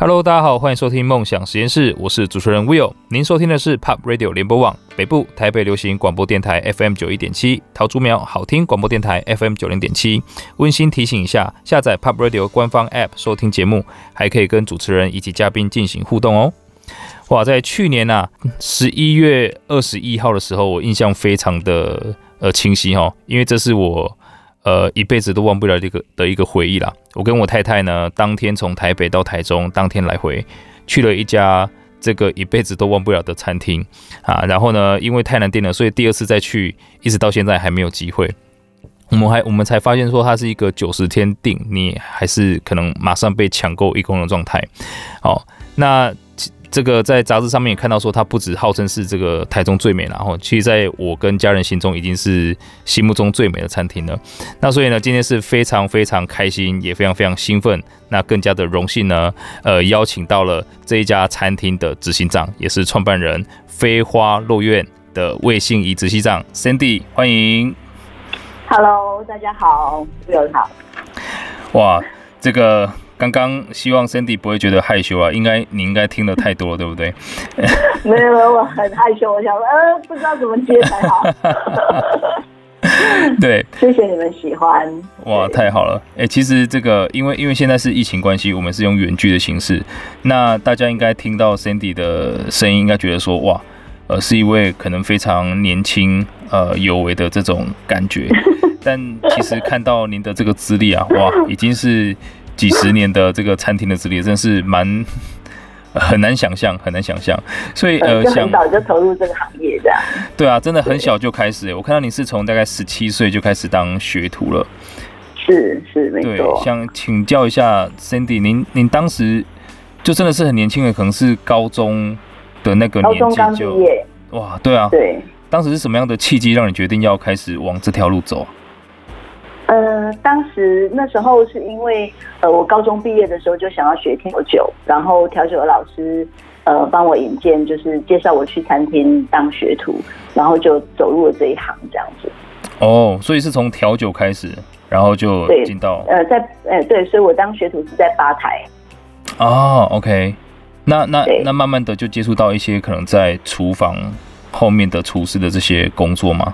Hello，大家好，欢迎收听梦想实验室，我是主持人 Will。您收听的是 Pop Radio 联播网北部台北流行广播电台 FM 九一点七，桃竹苗好听广播电台 FM 九零点七。温馨提醒一下，下载 Pop Radio 官方 App 收听节目，还可以跟主持人以及嘉宾进行互动哦。哇，在去年呐，十一月二十一号的时候，我印象非常的呃清晰哈，因为这是我。呃，一辈子都忘不了这个的一个回忆啦。我跟我太太呢，当天从台北到台中，当天来回，去了一家这个一辈子都忘不了的餐厅啊。然后呢，因为太难订了，所以第二次再去，一直到现在还没有机会。我们还我们才发现说，它是一个九十天订，你还是可能马上被抢购一空的状态。好，那。这个在杂志上面也看到说，它不止号称是这个台中最美，然后其实在我跟家人心中已经是心目中最美的餐厅了。那所以呢，今天是非常非常开心，也非常非常兴奋，那更加的荣幸呢，呃，邀请到了这一家餐厅的执行长，也是创办人飞花落苑的魏信仪执行长 Cindy，欢迎。Hello，大家好，各位好。哇，这个。刚刚希望 Cindy 不会觉得害羞啊，应该你应该听的太多了，对不对？没有没有，我很害羞，我想说，呃，不知道怎么接才好。对，谢谢你们喜欢。哇，太好了！哎、欸，其实这个因为因为现在是疫情关系，我们是用远距的形式。那大家应该听到 Cindy 的声音，应该觉得说，哇，呃，是一位可能非常年轻呃有为的这种感觉。但其实看到您的这个资历啊，哇，已经是。几十年的这个餐厅的资历，真是蛮 很难想象，很难想象。所以呃，想很早就投入这个行业，这样。对啊，真的很小就开始。我看到你是从大概十七岁就开始当学徒了。是是没错。对，想请教一下 Cindy，您您当时就真的是很年轻的，可能是高中的那个年纪就。哇，对啊。对。当时是什么样的契机让你决定要开始往这条路走？呃，当时那时候是因为，呃，我高中毕业的时候就想要学调酒，然后调酒的老师，呃，帮我引荐，就是介绍我去餐厅当学徒，然后就走入了这一行这样子。哦，所以是从调酒开始，然后就进到，呃，在，呃，对，所以我当学徒是在吧台。哦，OK，那那那慢慢的就接触到一些可能在厨房后面的厨师的这些工作吗？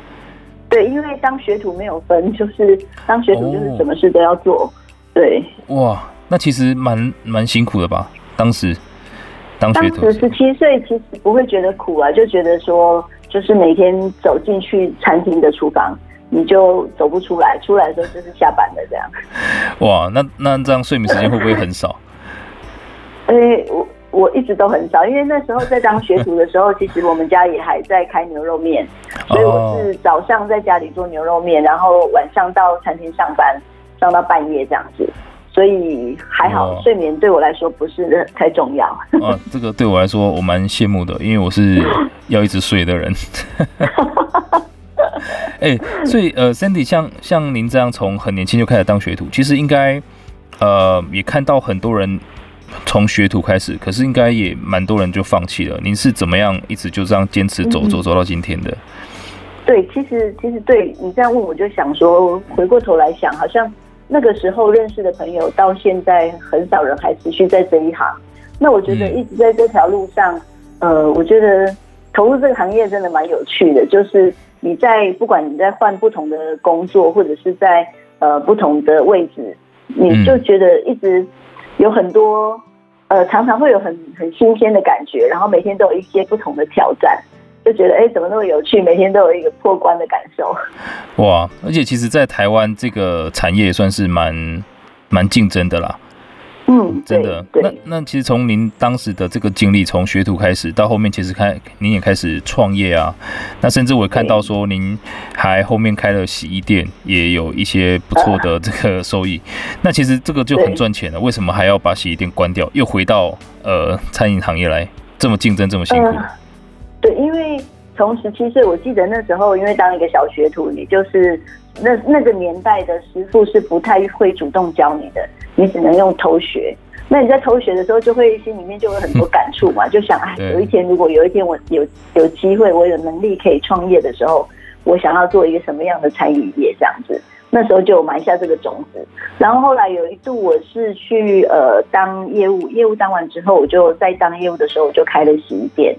对，因为当学徒没有分，就是当学徒就是什么事都要做。哦、对，哇，那其实蛮蛮辛苦的吧？当时当学徒，十七岁，其实不会觉得苦啊，就觉得说，就是每天走进去餐厅的厨房，你就走不出来，出来的时候就是下班的这样。哇，那那这样睡眠时间会不会很少？哎，我。我一直都很少，因为那时候在当学徒的时候，其实我们家也还在开牛肉面，所以我是早上在家里做牛肉面，然后晚上到餐厅上班，上到半夜这样子，所以还好，睡眠对我来说不是太重要。啊，这个对我来说我蛮羡慕的，因为我是要一直睡的人。哎、欸，所以呃，Sandy 像像您这样从很年轻就开始当学徒，其实应该呃也看到很多人。从学徒开始，可是应该也蛮多人就放弃了。您是怎么样一直就这样坚持走走走到今天的？嗯、对，其实其实对你这样问，我就想说，回过头来想，好像那个时候认识的朋友，到现在很少人还持续在这一行。那我觉得一直在这条路上，嗯、呃，我觉得投入这个行业真的蛮有趣的。就是你在不管你在换不同的工作，或者是在呃不同的位置，你就觉得一直。有很多，呃，常常会有很很新鲜的感觉，然后每天都有一些不同的挑战，就觉得哎，怎么那么有趣？每天都有一个破关的感受。哇！而且其实，在台湾这个产业也算是蛮蛮竞争的啦。嗯，真的。那那其实从您当时的这个经历，从学徒开始到后面，其实开您也开始创业啊。那甚至我看到说，您还后面开了洗衣店，也有一些不错的这个收益。啊、那其实这个就很赚钱了。为什么还要把洗衣店关掉，又回到呃餐饮行业来？这么竞争，这么辛苦？呃、对，因为从十七岁，我记得那时候，因为当一个小学徒，你就是那那个年代的师傅是不太会主动教你的。你只能用偷学，那你在偷学的时候，就会心里面就有很多感触嘛，就想哎，有一天如果有一天我有有机会，我有能力可以创业的时候，我想要做一个什么样的餐饮业这样子。那时候就埋下这个种子。然后后来有一度我是去呃当业务，业务当完之后，我就在当业务的时候我就开了洗衣店。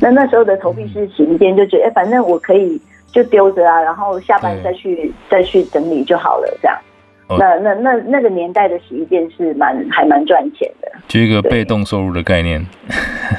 那那时候的投币式洗衣店就觉得，哎，反正我可以就丢着啊，然后下班再去再去整理就好了，这样。那那那那个年代的洗衣店是蛮还蛮赚钱的，就一个被动收入的概念。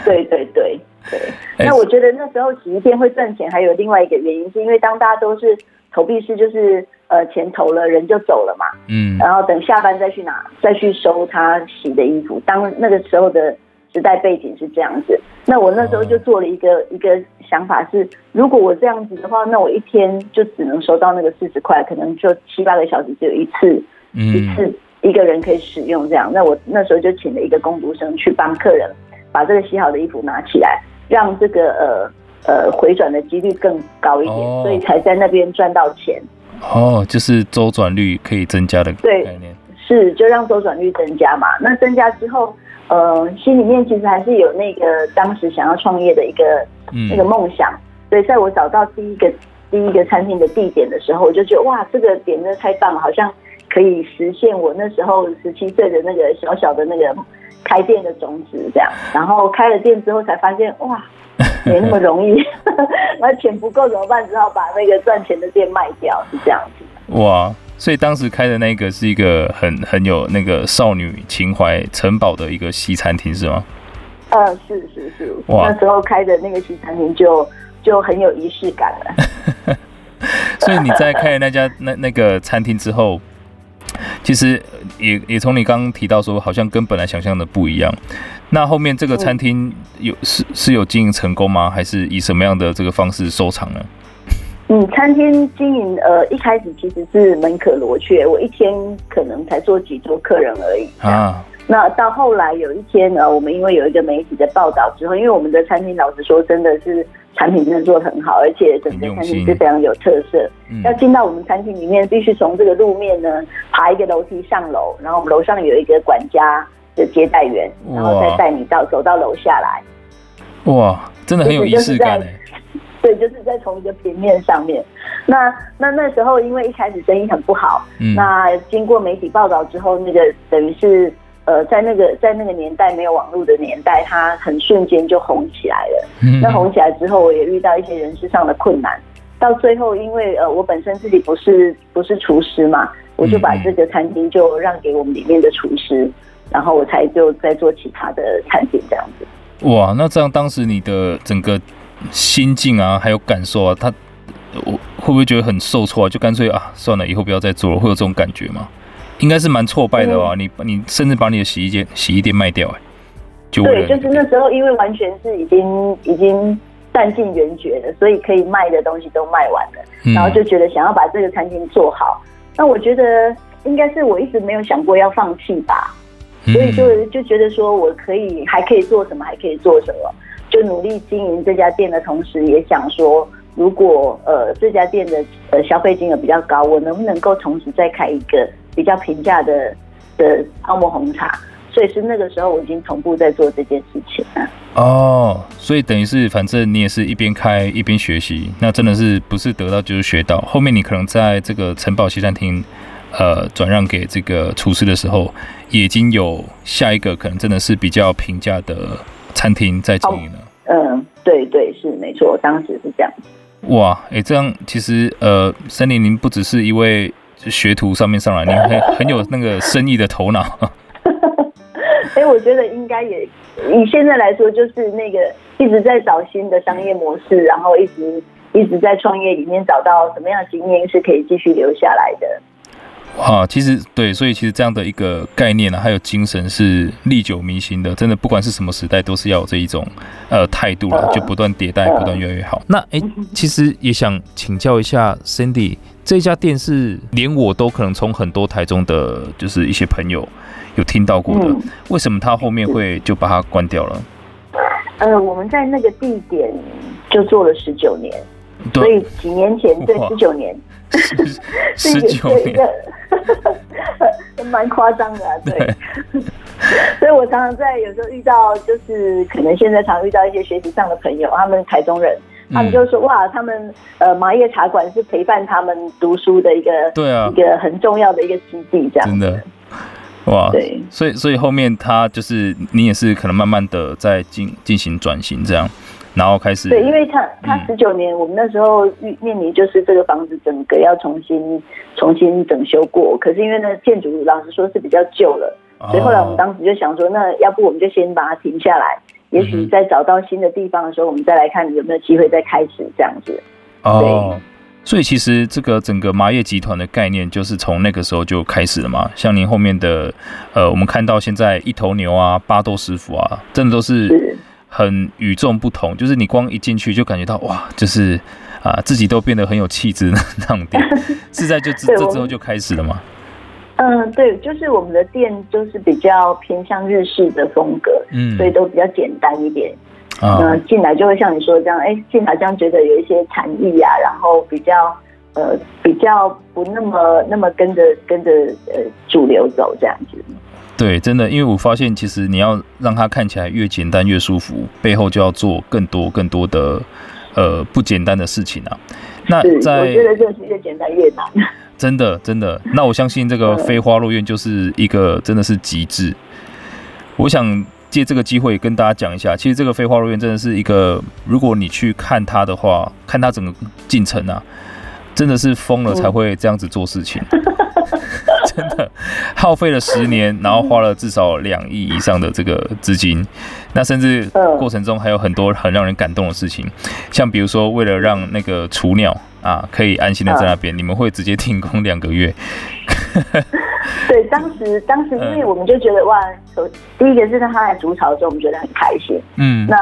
对对对对。那我觉得那时候洗衣店会赚钱，还有另外一个原因，是因为当大家都是投币式，就是呃钱投了人就走了嘛，嗯，然后等下班再去拿再去收他洗的衣服。当那个时候的时代背景是这样子，那我那时候就做了一个一个想法是，如果我这样子的话，那我一天就只能收到那个四十块，可能就七八个小时只有一次，一次一个人可以使用这样。那我那时候就请了一个工读生去帮客人把这个洗好的衣服拿起来，让这个呃呃回转的几率更高一点，所以才在那边赚到钱。哦，就是周转率可以增加的概念。对，是就让周转率增加嘛。那增加之后。呃，心里面其实还是有那个当时想要创业的一个、嗯、那个梦想，所以在我找到第一个第一个餐厅的地点的时候，我就觉得哇，这个点真的太棒了，好像可以实现我那时候十七岁的那个小小的那个开店的种子这样。然后开了店之后才发现哇，没那么容易，那钱不够怎么办？只好把那个赚钱的店卖掉，是这样子。哇。所以当时开的那个是一个很很有那个少女情怀城堡的一个西餐厅，是吗？呃，是是是，哇，那时候开的那个西餐厅就就很有仪式感了。所以你在开了那家那那个餐厅之后，其实也也从你刚刚提到说，好像跟本来想象的不一样。那后面这个餐厅有、嗯、是是有经营成功吗？还是以什么样的这个方式收场呢？嗯，餐厅经营呃一开始其实是门可罗雀，我一天可能才做几桌客人而已啊。那到后来有一天呢，我们因为有一个媒体的报道之后，因为我们的餐厅老实说真的是产品真的做得很好，而且整个餐厅是非常有特色。要进到我们餐厅里面，必须从这个路面呢爬一个楼梯上楼，然后我们楼上有一个管家的接待员，然后再带你到走到楼下来。哇，真的很有仪式感哎。对，就是在同一个平面上面。那那那时候，因为一开始生意很不好，嗯，那经过媒体报道之后，那个等于是呃，在那个在那个年代没有网络的年代，它很瞬间就红起来了。嗯，那红起来之后，我也遇到一些人事上的困难。到最后，因为呃，我本身自己不是不是厨师嘛，我就把这个餐厅就让给我们里面的厨师，然后我才就在做其他的餐厅这样子。哇，那这样当时你的整个。心境啊，还有感受啊，他我会不会觉得很受挫啊？就干脆啊，算了，以后不要再做了，会有这种感觉吗？应该是蛮挫败的吧？嗯、你你甚至把你的洗衣店洗衣店卖掉，哎，就对，就是那时候，因为完全是已经已经弹尽援绝了，所以可以卖的东西都卖完了，嗯、然后就觉得想要把这个餐厅做好。那我觉得应该是我一直没有想过要放弃吧，所以就就觉得说我可以还可以做什么，还可以做什么。就努力经营这家店的同时，也想说，如果呃这家店的呃消费金额比较高，我能不能够同时再开一个比较平价的的泡沫红茶？所以是那个时候，我已经同步在做这件事情了。哦，所以等于是，反正你也是一边开一边学习，那真的是不是得到就是学到。后面你可能在这个城堡西餐厅，呃，转让给这个厨师的时候，已经有下一个可能真的是比较平价的。餐厅在经营呢？嗯，对对是没错，当时是这样。哇，哎、欸，这样其实呃，森林您不只是一位学徒上面上来，您很很有那个生意的头脑。哎、欸，我觉得应该也以现在来说，就是那个一直在找新的商业模式，然后一直一直在创业里面找到什么样的经验是可以继续留下来的。啊，其实对，所以其实这样的一个概念呢、啊，还有精神是历久弥新的。真的，不管是什么时代，都是要有这一种呃态度了，就不断迭代，不断越来越好。那哎，其实也想请教一下 Cindy，这家店是连我都可能从很多台中的，就是一些朋友有听到过的。嗯、为什么他后面会就把它关掉了？呃，我们在那个地点就做了十九年，对所以几年前对 十九年。十九年，蛮夸张的啊，对。对。所以我常常在有时候遇到，就是可能现在常遇到一些学习上的朋友，他们台中人，他们就说哇，他们呃麻叶茶馆是陪伴他们读书的一个对啊，一个很重要的一个基地，这样。真的。哇，对，所以所以后面他就是你也是可能慢慢的在进进行转型这样。然后开始对，因为他他十九年，嗯、我们那时候面临就是这个房子整个要重新重新整修过，可是因为那建筑老实说是比较旧了，哦、所以后来我们当时就想说，那要不我们就先把它停下来，也许在找到新的地方的时候，我们再来看有没有机会再开始这样子。哦，所以其实这个整个麻叶集团的概念就是从那个时候就开始了嘛。像您后面的呃，我们看到现在一头牛啊、巴豆师傅啊，真的都是。是很与众不同，就是你光一进去就感觉到哇，就是啊，自己都变得很有气质那种店。是在就这这之后就开始了吗？嗯，对，就是我们的店就是比较偏向日式的风格，嗯，所以都比较简单一点。嗯、呃，进来就会像你说的这样，哎、欸，进来这样觉得有一些禅意啊，然后比较呃比较不那么那么跟着跟着呃主流走这样子。对，真的，因为我发现，其实你要让它看起来越简单越舒服，背后就要做更多更多的呃不简单的事情啊。那在我觉得就是越简单越难。真的，真的。那我相信这个飞花落院就是一个真的是极致。我想借这个机会跟大家讲一下，其实这个飞花落院真的是一个，如果你去看它的话，看它整个进程啊，真的是疯了才会这样子做事情。嗯真的耗费了十年，然后花了至少两亿以上的这个资金，那甚至过程中还有很多很让人感动的事情，像比如说为了让那个雏鸟啊可以安心的在那边，你们会直接停工两个月。对，当时当时因为我们就觉得哇，第一个是他来筑巢的时候，我们觉得很开心。嗯，那。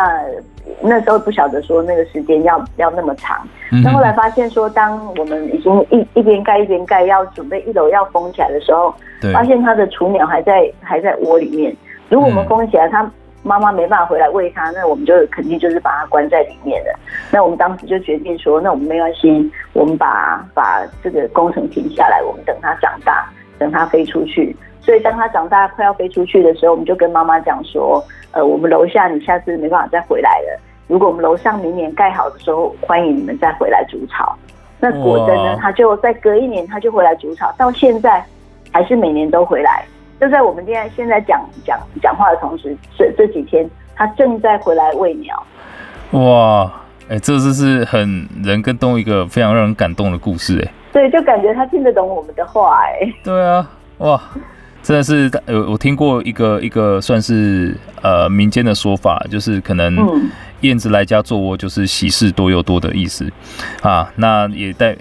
那时候不晓得说那个时间要要那么长，那后来发现说，当我们已经一一边盖一边盖，要准备一楼要封起来的时候，对发现它的雏鸟还在还在窝里面。如果我们封起来，它妈妈没办法回来喂它，那我们就肯定就是把它关在里面了。那我们当时就决定说，那我们没关系，我们把把这个工程停下来，我们等它长大，等它飞出去。所以当他长大快要飞出去的时候，我们就跟妈妈讲说。呃，我们楼下你下次没办法再回来了。如果我们楼上明年盖好的时候，欢迎你们再回来筑巢。那果真呢，他就在隔一年他就回来筑巢，到现在还是每年都回来。就在我们现在现在讲讲讲话的同时，这这几天他正在回来喂鸟。哇，哎、欸，这就是很人跟动物一个非常让人感动的故事，哎。对，就感觉他听得懂我们的话，哎。对啊，哇。真的是，呃，我听过一个一个算是呃民间的说法，就是可能燕子来家做窝，就是喜事多又多的意思啊。那也带，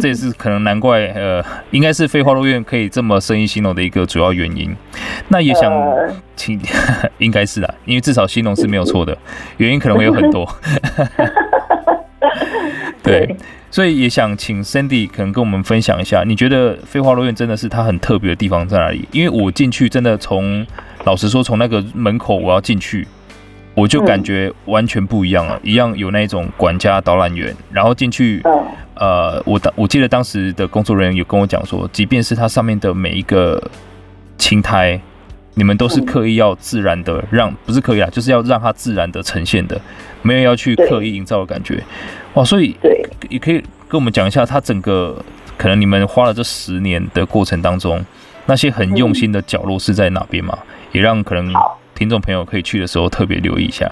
这也是可能难怪，呃，应该是飞花落院可以这么生意兴隆的一个主要原因。那也想请，应该是啦，因为至少兴隆是没有错的，原因可能会有很多。对。所以也想请 Sandy 可能跟我们分享一下，你觉得飞花落院真的是它很特别的地方在哪里？因为我进去真的从，老实说，从那个门口我要进去，我就感觉完全不一样了，一样有那种管家导览员，然后进去，呃，我当我记得当时的工作人员有跟我讲说，即便是它上面的每一个青苔，你们都是刻意要自然的让，不是刻意啊，就是要让它自然的呈现的，没有要去刻意营造的感觉。哇，所以对，也可以跟我们讲一下，它整个可能你们花了这十年的过程当中，那些很用心的角落是在哪边吗？嗯、也让可能听众朋友可以去的时候特别留意一下。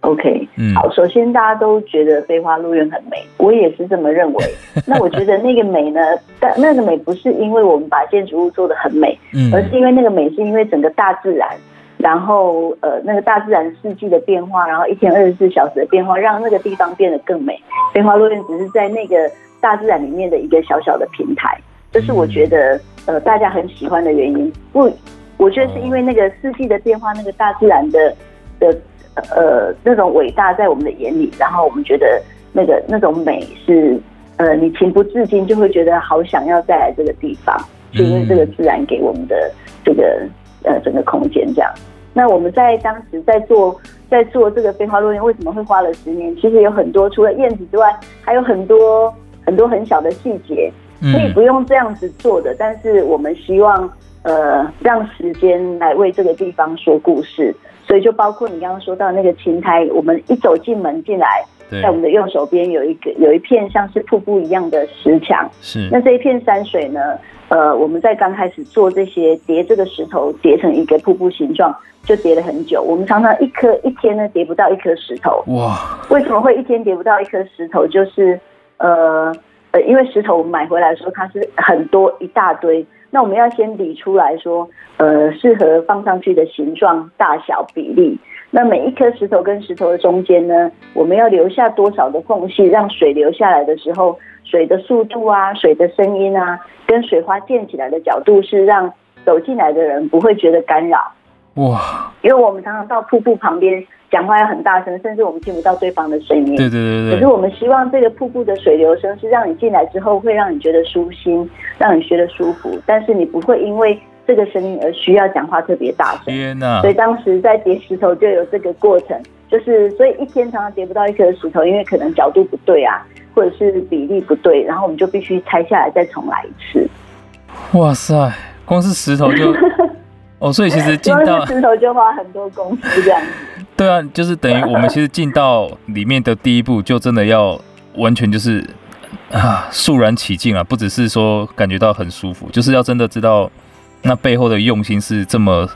OK，嗯，好，首先大家都觉得飞花落院很美，我也是这么认为。那我觉得那个美呢，但那个美不是因为我们把建筑物做的很美，嗯，而是因为那个美是因为整个大自然。然后，呃，那个大自然四季的变化，然后一天二十四小时的变化，让那个地方变得更美。飞花落院只是在那个大自然里面的一个小小的平台，这是我觉得，呃，大家很喜欢的原因。不，我觉得是因为那个四季的变化，那个大自然的的呃那种伟大在我们的眼里，然后我们觉得那个那种美是，呃，你情不自禁就会觉得好想要再来这个地方，就因为这个自然给我们的这个呃整个空间这样。那我们在当时在做在做这个飞花落叶，为什么会花了十年？其实有很多，除了燕子之外，还有很多很多很小的细节，可以不用这样子做的。但是我们希望，呃，让时间来为这个地方说故事。所以就包括你刚刚说到那个青苔，我们一走进门进来，在我们的右手边有一个有一片像是瀑布一样的石墙。是。那这一片山水呢？呃，我们在刚开始做这些叠这个石头叠成一个瀑布形状，就叠了很久。我们常常一颗一天呢叠不到一颗石头。哇！为什么会一天叠不到一颗石头？就是呃呃，因为石头我们买回来的时候它是很多一大堆，那我们要先理出来说，呃，适合放上去的形状、大小、比例。那每一颗石头跟石头的中间呢，我们要留下多少的缝隙，让水流下来的时候，水的速度啊，水的声音啊，跟水花溅起来的角度，是让走进来的人不会觉得干扰。哇！因为我们常常到瀑布旁边讲话要很大声，甚至我们听不到对方的声音。对对对对。可是我们希望这个瀑布的水流声是让你进来之后会让你觉得舒心，让你觉得舒服，但是你不会因为。这个声音而需要讲话特别大声，天哪！所以当时在叠石头就有这个过程，就是所以一天常常叠不到一颗石头，因为可能角度不对啊，或者是比例不对，然后我们就必须拆下来再重来一次。哇塞，光是石头就 哦，所以其实进到石头就花很多功夫这样子。对啊，就是等于 我们其实进到里面的第一步，就真的要完全就是啊肃然起敬啊，不只是说感觉到很舒服，就是要真的知道。那背后的用心是这么，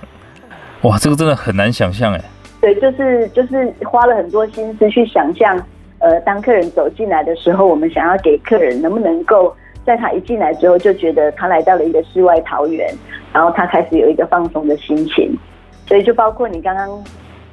哇，这个真的很难想象哎。对，就是就是花了很多心思去想象，呃，当客人走进来的时候，我们想要给客人能不能够在他一进来之后就觉得他来到了一个世外桃源，然后他开始有一个放松的心情。所以就包括你刚刚，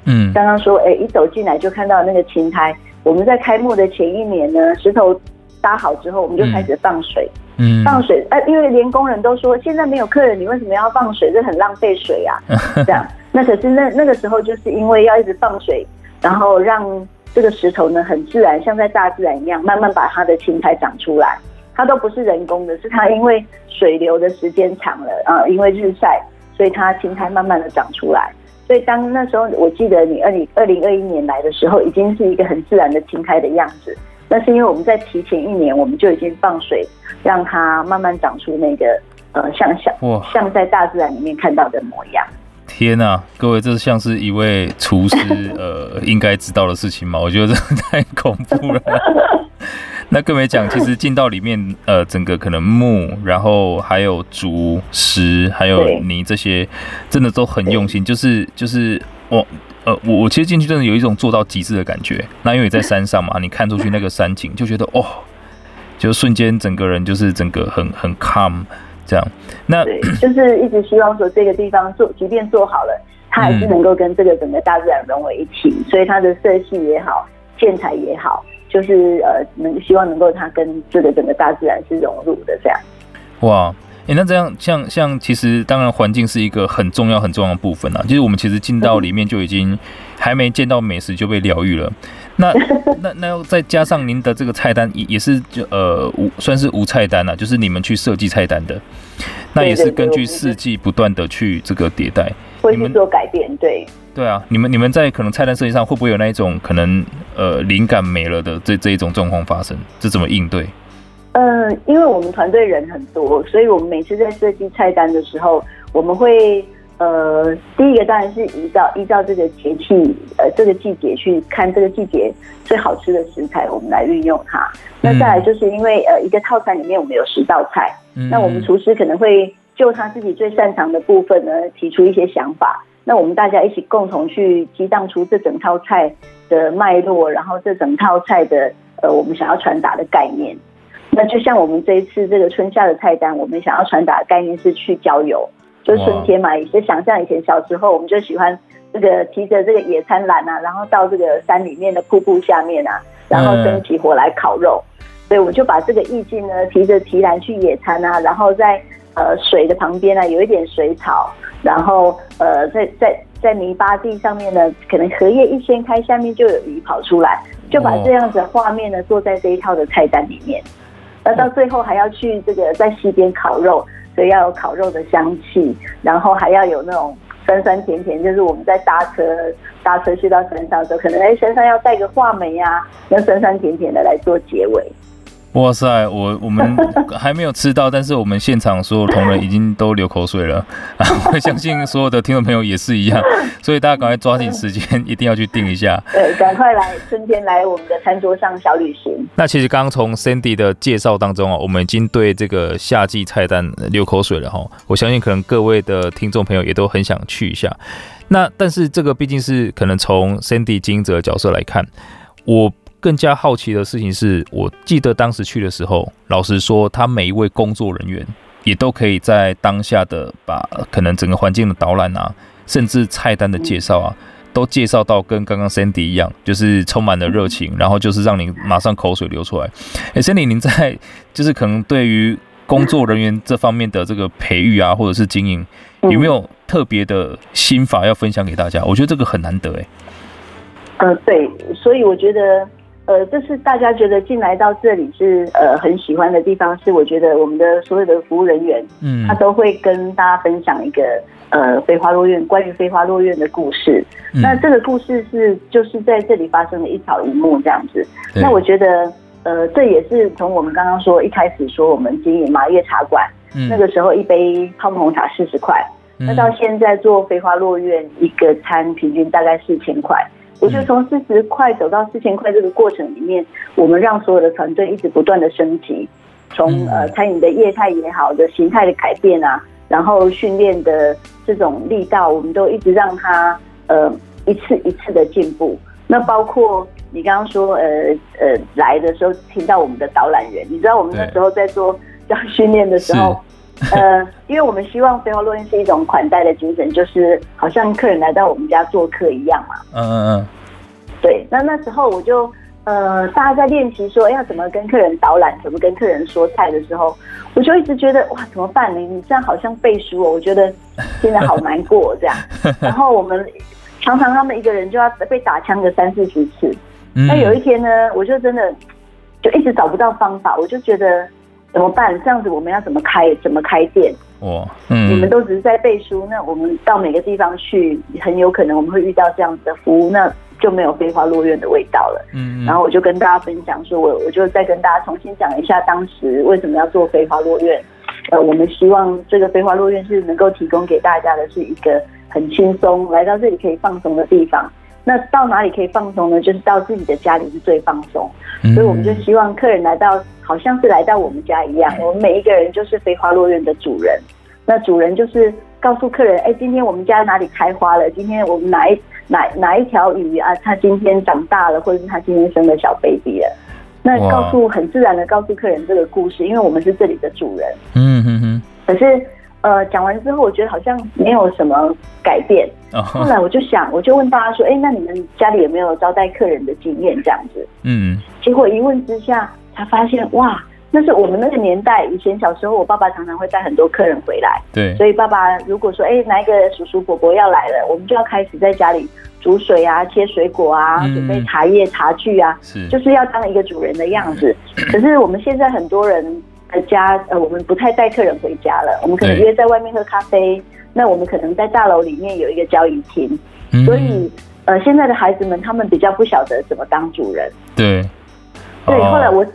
嗯，刚刚说，哎，一走进来就看到那个青苔。我们在开幕的前一年呢，石头搭好之后，我们就开始放水。嗯嗯，放水，呃，因为连工人都说现在没有客人，你为什么要放水？这很浪费水啊！这样，那可是那那个时候就是因为要一直放水，然后让这个石头呢很自然，像在大自然一样，慢慢把它的青苔长出来。它都不是人工的，是它因为水流的时间长了啊，呃，因为日晒，所以它青苔慢慢的长出来。所以当那时候，我记得你二零二零二一年来的时候，已经是一个很自然的青苔的样子。那是因为我们在提前一年，我们就已经放水，让它慢慢长出那个呃，像像像在大自然里面看到的模样。天呐，各位，这像是一位厨师 呃应该知道的事情吗？我觉得这太恐怖了。那更没讲，其实进到里面呃，整个可能木，然后还有竹石，还有泥这些，真的都很用心。就是就是我。呃，我我其实进去真的有一种做到极致的感觉。那因为在山上嘛，你看出去那个山景，就觉得哦，就瞬间整个人就是整个很很 calm 这样。那，就是一直希望说这个地方做，即便做好了，它还是能够跟这个整个大自然融为一体。嗯、所以它的色系也好，建材也好，就是呃，能希望能够它跟这个整个大自然是融入的这样。哇。哎、欸，那这样像像其实当然环境是一个很重要很重要的部分啊。就是我们其实进到里面就已经还没见到美食就被疗愈了。那 那那要再加上您的这个菜单也也是就呃无算是无菜单啊，就是你们去设计菜单的。那也是根据四季不断的去这个迭代，会去做改变。对对啊，你们你们在可能菜单设计上会不会有那一种可能呃灵感没了的这这一种状况发生？这怎么应对？嗯，因为我们团队人很多，所以我们每次在设计菜单的时候，我们会呃，第一个当然是依照依照这个节气呃这个季节去看这个季节最好吃的食材，我们来运用它。那再来就是因为呃一个套餐里面我们有十道菜，那我们厨师可能会就他自己最擅长的部分呢提出一些想法，那我们大家一起共同去激荡出这整套菜的脉络，然后这整套菜的呃我们想要传达的概念。那就像我们这一次这个春夏的菜单，我们想要传达的概念是去郊游，就是春天嘛，也是想象以前小时候我们就喜欢这个提着这个野餐篮啊，然后到这个山里面的瀑布下面啊，然后生起火来烤肉，所以我们就把这个意境呢，提着提篮去野餐啊，然后在呃水的旁边呢有一点水草，然后呃在在在泥巴地上面呢，可能荷叶一掀开，下面就有鱼跑出来，就把这样子的画面呢做在这一套的菜单里面。那到最后还要去这个在溪边烤肉，所以要有烤肉的香气，然后还要有那种酸酸甜甜，就是我们在搭车搭车去到山上的时候，可能在身上要带个话梅呀，那酸酸甜甜的来做结尾。哇塞，我我们 还没有吃到，但是我们现场所有同仁已经都流口水了 啊。我相信所有的听众朋友也是一样，所以大家赶快抓紧时间，一定要去订一下。对，赶快来春天来我们的餐桌上小旅行。那其实刚刚从 Sandy 的介绍当中啊，我们已经对这个夏季菜单流口水了哈。我相信可能各位的听众朋友也都很想去一下。那但是这个毕竟是可能从 Sandy 经营者的角色来看，我。更加好奇的事情是，我记得当时去的时候，老实说，他每一位工作人员也都可以在当下的把可能整个环境的导览啊，甚至菜单的介绍啊，都介绍到跟刚刚 Sandy 一样，就是充满了热情，然后就是让你马上口水流出来。哎，Sandy，您在就是可能对于工作人员这方面的这个培育啊，或者是经营，有没有特别的心法要分享给大家？我觉得这个很难得哎。呃，对，所以我觉得。呃，这是大家觉得进来到这里是呃很喜欢的地方，是我觉得我们的所有的服务人员，嗯，他都会跟大家分享一个呃飞花落院关于飞花落院的故事。嗯、那这个故事是就是在这里发生的一草一木这样子。那我觉得呃这也是从我们刚刚说一开始说我们经营麻叶茶馆，嗯、那个时候一杯泡沫红茶四十块，嗯、那到现在做飞花落院一个餐平均大概四千块。我觉得从四十块走到四千块这个过程里面，我们让所有的团队一直不断的升级，从呃餐饮的业态也好的形态的改变啊，然后训练的这种力道，我们都一直让他呃一次一次的进步。那包括你刚刚说呃呃来的时候听到我们的导览员，你知道我们那时候在做这样训练的时候。呃，因为我们希望飞花落院是一种款待的精神，就是好像客人来到我们家做客一样嘛。嗯嗯嗯。对，那那时候我就呃，大家在练习说要怎么跟客人导览，怎么跟客人说菜的时候，我就一直觉得哇，怎么办呢？你这样好像背书哦，我觉得现在好难过这样。然后我们常常他们一个人就要被打枪个三四十次。那、嗯、有一天呢，我就真的就一直找不到方法，我就觉得。怎么办？这样子我们要怎么开？怎么开店？哦，嗯，你们都只是在背书，那我们到每个地方去，很有可能我们会遇到这样子的服务，那就没有飞花落院的味道了。嗯，然后我就跟大家分享说，我我就再跟大家重新讲一下当时为什么要做飞花落院。呃，我们希望这个飞花落院是能够提供给大家的是一个很轻松来到这里可以放松的地方。那到哪里可以放松呢？就是到自己的家里是最放松。所以我们就希望客人来到。好像是来到我们家一样，我们每一个人就是飞花落院的主人。那主人就是告诉客人，哎，今天我们家哪里开花了？今天我们哪一哪哪一条鱼啊？它今天长大了，或者是它今天生了小 baby 了。那告诉很自然的告诉客人这个故事，因为我们是这里的主人。嗯哼哼。可是呃，讲完之后，我觉得好像没有什么改变。后来我就想，我就问大家说，哎，那你们家里有没有招待客人的经验？这样子。嗯。结果一问之下。才发现哇，那是我们那个年代，以前小时候，我爸爸常常会带很多客人回来。对，所以爸爸如果说，哎，哪一个叔叔伯伯要来了，我们就要开始在家里煮水啊，切水果啊，准备茶叶茶具啊，是，就是要当一个主人的样子。可是我们现在很多人的家，呃，我们不太带客人回家了，我们可能约在外面喝咖啡。那我们可能在大楼里面有一个交易厅，所以呃，现在的孩子们他们比较不晓得怎么当主人。对，对，后来我。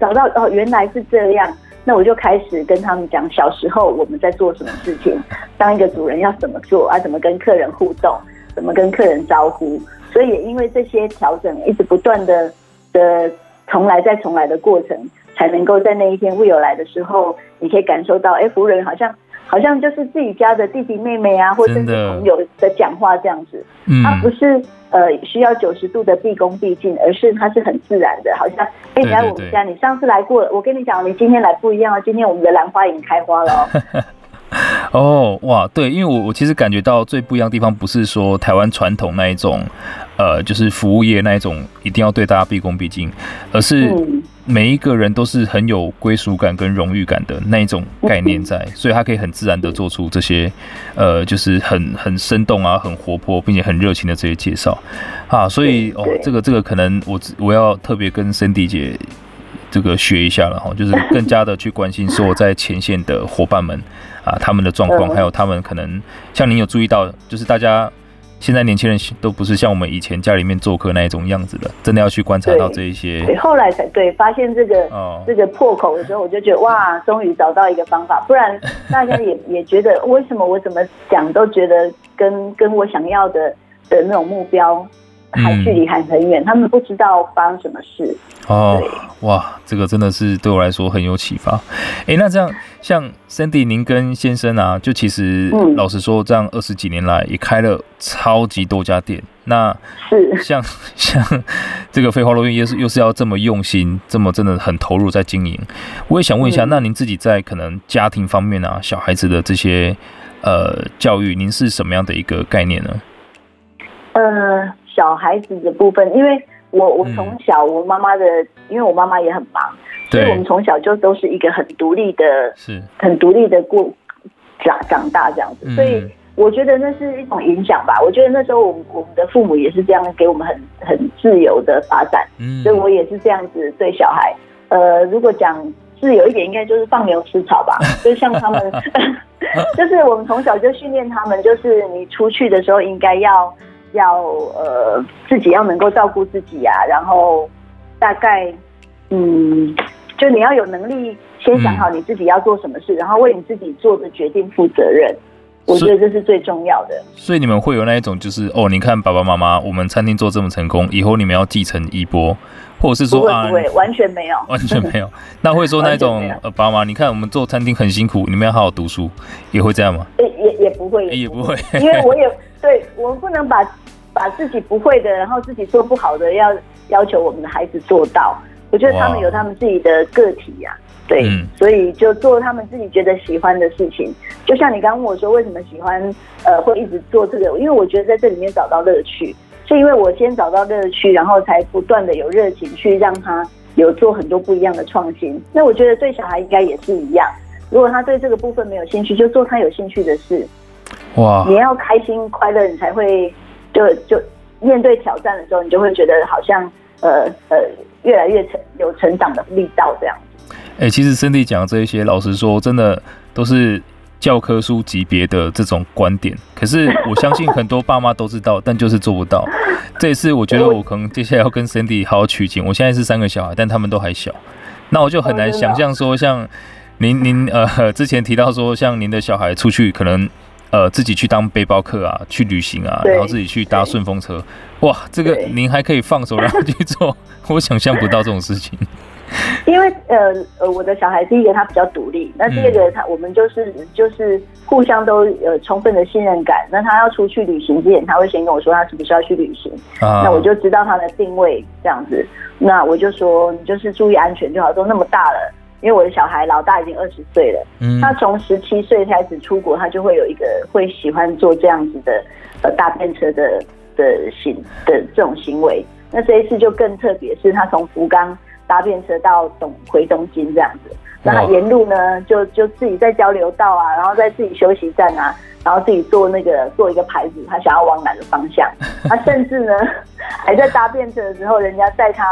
找到哦，原来是这样，那我就开始跟他们讲小时候我们在做什么事情，当一个主人要怎么做啊，怎么跟客人互动，怎么跟客人招呼。所以也因为这些调整，一直不断的的重来再重来的过程，才能够在那一天 Will 来的时候，你可以感受到，哎，服务人好像。好像就是自己家的弟弟妹妹啊，或者是朋友的讲话这样子，嗯，他不是呃需要九十度的毕恭毕敬，而是他是很自然的，好像哎，你来我们家，你上次来过了，我跟你讲，你今天来不一样啊，今天我们的兰花已经开花了哦。哦，哇，对，因为我我其实感觉到最不一样的地方，不是说台湾传统那一种，呃，就是服务业那一种一定要对大家毕恭毕敬，而是。嗯每一个人都是很有归属感跟荣誉感的那一种概念在，所以他可以很自然的做出这些，呃，就是很很生动啊，很活泼，并且很热情的这些介绍。啊，所以哦，这个这个可能我我要特别跟 Cindy 姐这个学一下了哈，就是更加的去关心说在前线的伙伴们啊，他们的状况，还有他们可能像您有注意到，就是大家现在年轻人都不是像我们以前家里面做客那一种样子的，真的要去观察到这一些。对，后来才对发现这个、哦、这个破口的时候，我就觉得哇，终于找到一个方法，不然大家 也也觉得为什么我怎么讲都觉得跟跟我想要的的那种目标。还距离还很远，嗯，他们不知道发生什么事。哦，哇，这个真的是对我来说很有启发。哎，那这样像 Cindy 您跟先生啊，就其实老实说，这样二十几年来也开了超级多家店。那是像 像这个废话录音，又是又是要这么用心，这么真的很投入在经营。我也想问一下，嗯，那您自己在可能家庭方面啊，小孩子的这些呃教育，您是什么样的一个概念呢？呃。小孩子的部分，因为我我从小我妈妈的，因为我妈妈也很忙，所以我们从小就都是一个很独立的，是很独立的过长长大这样子，所以我觉得那是一种影响吧。我觉得那时候我们我们的父母也是这样给我们很很自由的发展，所以我也是这样子对小孩。呃，如果讲自由一点，应该就是放牛吃草吧。就像他们，就是我们从小就训练他们，就是你出去的时候应该要。要呃自己要能够照顾自己啊，然后大概嗯，就你要有能力先想好你自己要做什么事，嗯、然后为你自己做的决定负责任。我觉得这是最重要的。所以你们会有那一种，就是哦，你看爸爸妈妈，我们餐厅做这么成功，以后你们要继承衣钵，或者是说啊，完全没有，完全没有。那会说 那一种呃，爸妈，你看我们做餐厅很辛苦，你们要好好读书，也会这样吗？也也也不会，也不会，因为我也。对，我们不能把把自己不会的，然后自己做不好的，要要求我们的孩子做到。我觉得他们有他们自己的个体呀、啊，对、嗯，所以就做他们自己觉得喜欢的事情。就像你刚刚问我说，为什么喜欢呃，会一直做这个？因为我觉得在这里面找到乐趣，是因为我先找到乐趣，然后才不断的有热情去让他有做很多不一样的创新。那我觉得对小孩应该也是一样，如果他对这个部分没有兴趣，就做他有兴趣的事。哇！你要开心快乐，你才会就就面对挑战的时候，你就会觉得好像呃呃越来越成有成长的力道这样子。哎、欸，其实 Cindy 讲的这一些，老实说，真的都是教科书级别的这种观点。可是我相信很多爸妈都知道，但就是做不到。这一次，我觉得我可能接下来要跟 Cindy 好好取经。我现在是三个小孩，但他们都还小，那我就很难想象说，像您您呃之前提到说，像您的小孩出去可能。呃，自己去当背包客啊，去旅行啊，然后自己去搭顺风车，哇，这个您还可以放手让他去做，我想象不到这种事情。因为呃呃，我的小孩第一个他比较独立，那第二个他我们就是就是互相都有充分的信任感。那他要出去旅行之前，他会先跟我说他是不是要去旅行，啊、那我就知道他的定位这样子。那我就说你就是注意安全就好，都那么大了。因为我的小孩老大已经二十岁了，嗯，他从十七岁开始出国，他就会有一个会喜欢做这样子的呃搭便车的的行的这种行为。那这一次就更特别，是他从福冈搭便车到东回东京这样子。那他沿路呢，就就自己在交流道啊，然后在自己休息站啊，然后自己做那个做一个牌子，他想要往哪个方向。他甚至呢，还在搭便车的时候，人家载他，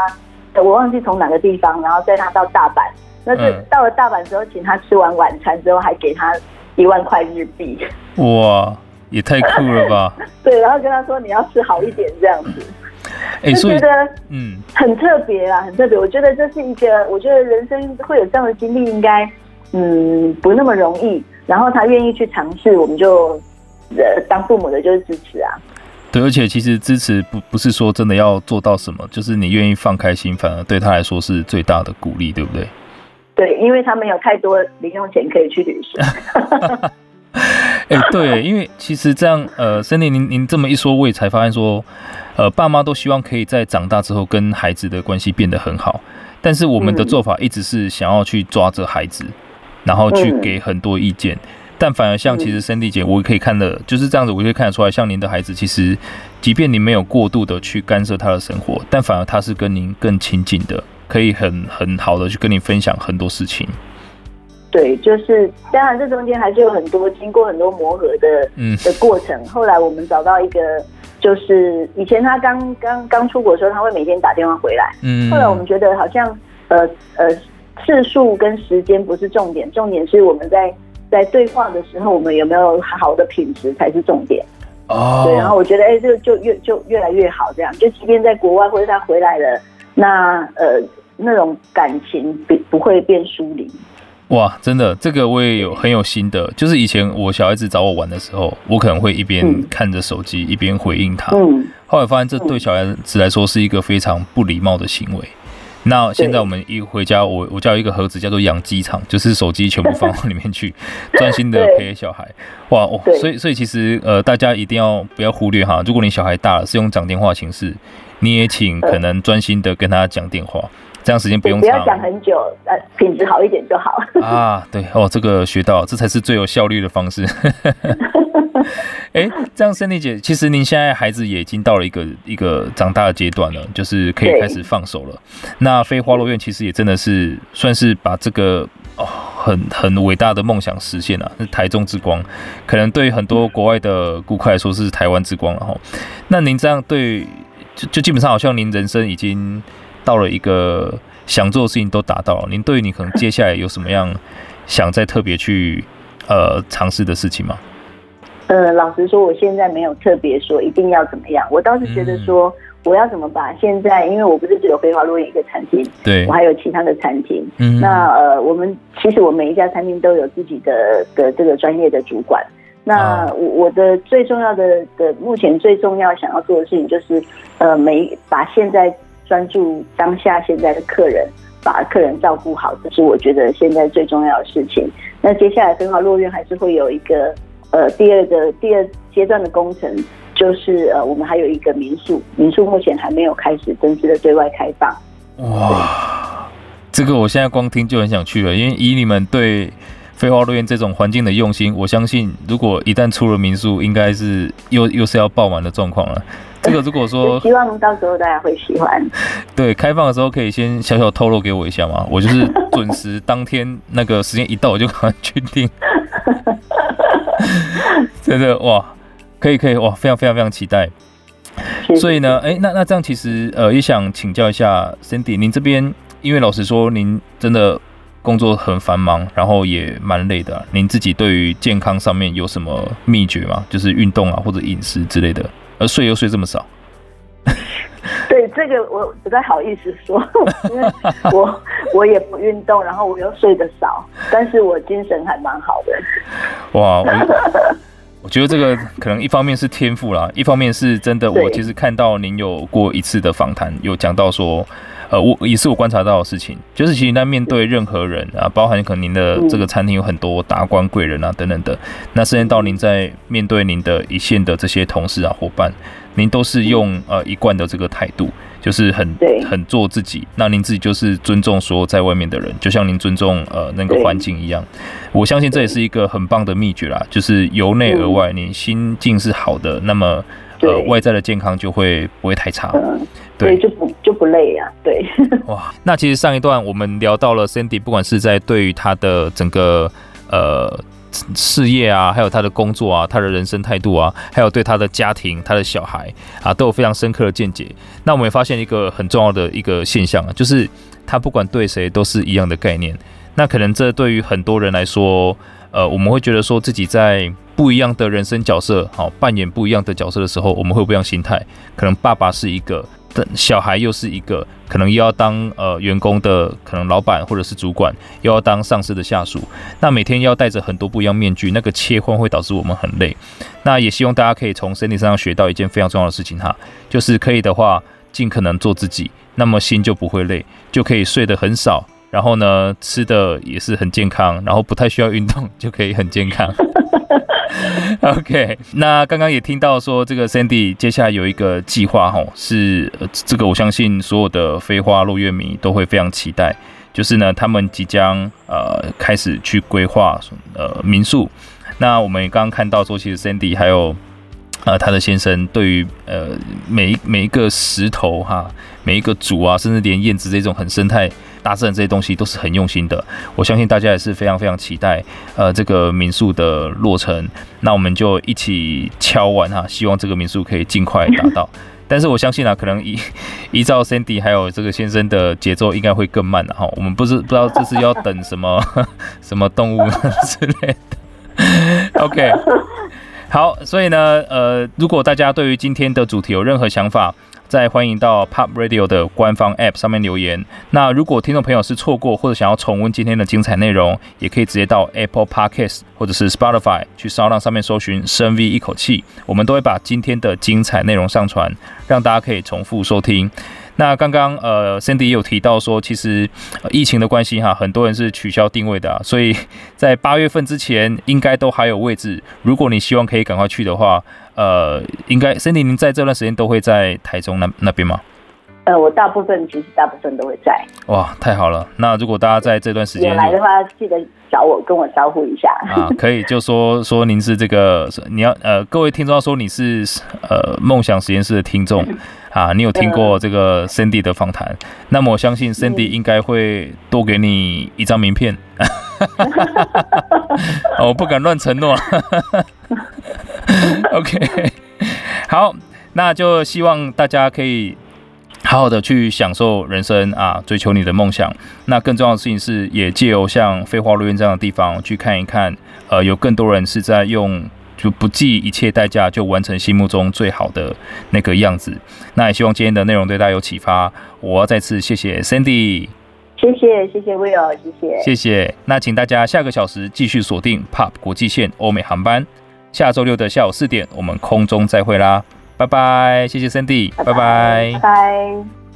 我忘记从哪个地方，然后载他到大阪。那是到了大阪之后，请他吃完晚餐之后，还给他一万块日币。哇，也太酷了吧！对，然后跟他说你要吃好一点这样子。哎、欸，就觉得嗯很特别啦，很特别。我觉得这是一个，我觉得人生会有这样的经历，应该嗯不那么容易。然后他愿意去尝试，我们就呃当父母的就是支持啊。对，而且其实支持不不是说真的要做到什么，就是你愿意放开心，反而对他来说是最大的鼓励，对不对？对，因为他们有太多零用钱可以去旅行。哎、欸，对，因为其实这样，呃，Sandy，您您这么一说，我也才发现说，呃，爸妈都希望可以在长大之后跟孩子的关系变得很好，但是我们的做法一直是想要去抓着孩子，然后去给很多意见，但反而像其实 Sandy 姐，我可以看的就是这样子，我可以看得出来，像您的孩子，其实即便您没有过度的去干涉他的生活，但反而他是跟您更亲近的。可以很很好的去跟你分享很多事情，对，就是当然这中间还是有很多经过很多磨合的嗯。的过程。后来我们找到一个，就是以前他刚刚刚出国的时候，他会每天打电话回来，嗯，后来我们觉得好像呃呃次数跟时间不是重点，重点是我们在在对话的时候，我们有没有好的品质才是重点。哦，对，然后我觉得哎，这个就越就越来越好，这样就即便在国外或者他回来了，那呃那种感情不不会变疏离。哇，真的，这个我也有很有心得。就是以前我小孩子找我玩的时候，我可能会一边看着手机、嗯、一边回应他。嗯，后来发现这对小孩子来说是一个非常不礼貌的行为。那现在我们一回家，我我叫一个盒子叫做养鸡场，就是手机全部放到里面去，专心的 陪小孩。哇，哦，所以所以其实呃，大家一定要不要忽略哈，如果你小孩大了是用讲电话形式，你也请可能专心的跟他讲电话。这样时间不用长，不要讲很久，呃，品质好一点就好。啊，对哦，这个学到，这才是最有效率的方式。哎、欸，这样，Sandy 姐，其实您现在孩子也已经到了一个一个长大的阶段了，就是可以开始放手了。那飞花落院其实也真的是算是把这个哦很很伟大的梦想实现了，是台中之光，可能对于很多国外的顾客来说是台湾之光了哈。那您这样对，就就基本上好像您人生已经。到了一个想做的事情都达到了，您对于你可能接下来有什么样想再特别去呃尝试的事情吗？呃，老实说，我现在没有特别说一定要怎么样，我倒是觉得说我要怎么把现在，因为我不是只有飞花落院一个餐厅，对，我还有其他的餐厅。嗯，那呃，我们其实我每一家餐厅都有自己的的这个专业的主管。那我我的最重要的的目前最重要想要做的事情就是呃，每把现在。专注当下现在的客人，把客人照顾好，这是我觉得现在最重要的事情。那接下来飞花落院还是会有一个呃第二个第二阶段的工程，就是呃我们还有一个民宿，民宿目前还没有开始正式的对外开放。哇，这个我现在光听就很想去了，因为以你们对飞花落院这种环境的用心，我相信如果一旦出了民宿，应该是又又是要爆满的状况了。这个如果说希望到时候大家会喜欢，对，开放的时候可以先小小透露给我一下吗？我就是准时当天那个时间一到我就赶快去订。真的哇，可以可以哇，非常非常非常期待。所以呢，哎，那那这样其实呃也想请教一下 Cindy，您这边因为老实说您真的工作很繁忙，然后也蛮累的，您自己对于健康上面有什么秘诀吗？就是运动啊或者饮食之类的。而睡又睡这么少，对这个我不太好意思说，因为我我也不运动，然后我又睡得少，但是我精神还蛮好的。哇，我，我觉得这个可能一方面是天赋啦，一方面是真的。我其实看到您有过一次的访谈，有讲到说。呃，我也是我观察到的事情，就是其实在面对任何人啊，包含可能您的这个餐厅有很多达官贵人啊等等的，那甚至到您在面对您的一线的这些同事啊伙伴，您都是用呃一贯的这个态度，就是很很做自己。那您自己就是尊重所有在外面的人，就像您尊重呃那个环境一样。我相信这也是一个很棒的秘诀啦，就是由内而外，你心境是好的，那么呃外在的健康就会不会太差。对，就不就不累呀、啊。对，哇，那其实上一段我们聊到了 Sandy，不管是在对于他的整个呃事业啊，还有他的工作啊，他的人生态度啊，还有对他的家庭、他的小孩啊，都有非常深刻的见解。那我们也发现一个很重要的一个现象啊，就是他不管对谁都是一样的概念。那可能这对于很多人来说，呃，我们会觉得说自己在不一样的人生角色，好扮演不一样的角色的时候，我们会不一样心态。可能爸爸是一个。小孩又是一个，可能又要当呃员工的，可能老板或者是主管，又要当上司的下属，那每天要戴着很多不一样面具，那个切换会导致我们很累。那也希望大家可以从身体上学到一件非常重要的事情哈，就是可以的话，尽可能做自己，那么心就不会累，就可以睡得很少，然后呢吃的也是很健康，然后不太需要运动 就可以很健康。OK，那刚刚也听到说，这个 Cindy 接下来有一个计划哈，是这个我相信所有的飞花落月迷都会非常期待，就是呢，他们即将呃开始去规划呃民宿。那我们刚刚看到说，其实 Cindy 还有。啊，他的先生对于呃每一每一个石头哈，每一个竹啊，甚至连燕子这种很生态大自然这些东西都是很用心的。我相信大家也是非常非常期待呃这个民宿的落成。那我们就一起敲完哈，希望这个民宿可以尽快达到。但是我相信啊，可能依依照 Sandy 还有这个先生的节奏，应该会更慢的哈。我们不是不知道这是要等什么 什么动物 之类的。OK。好，所以呢，呃，如果大家对于今天的主题有任何想法，再欢迎到 Pop Radio 的官方 App 上面留言。那如果听众朋友是错过或者想要重温今天的精彩内容，也可以直接到 Apple Podcast 或者是 Spotify 去 SoundOn 上面搜寻“深 V 一口气”，我们都会把今天的精彩内容上传，让大家可以重复收听。那刚刚呃，Cindy 也有提到说，其实、呃、疫情的关系哈，很多人是取消定位的、啊，所以在八月份之前应该都还有位置。如果你希望可以赶快去的话，呃，应该 Cindy 您在这段时间都会在台中那那边吗？呃，我大部分其实大部分都会在。哇，太好了！那如果大家在这段时间来的话，记得找我跟我招呼一下啊，可以就说说您是这个你要呃，各位听众要说你是呃梦想实验室的听众。啊，你有听过这个 Sandy 的访谈？那么我相信 Sandy 应该会多给你一张名片。我 不敢乱承诺。OK，好，那就希望大家可以好好的去享受人生啊，追求你的梦想。那更重要的事情是，也借由像废话录音这样的地方去看一看，呃，有更多人是在用。就不计一切代价就完成心目中最好的那个样子。那也希望今天的内容对大家有启发。我要再次谢谢 Sandy，谢谢谢谢 Will，谢谢谢谢。那请大家下个小时继续锁定 POP 国际线欧美航班。下周六的下午四点，我们空中再会啦，拜拜，谢谢 Sandy，拜拜。拜拜。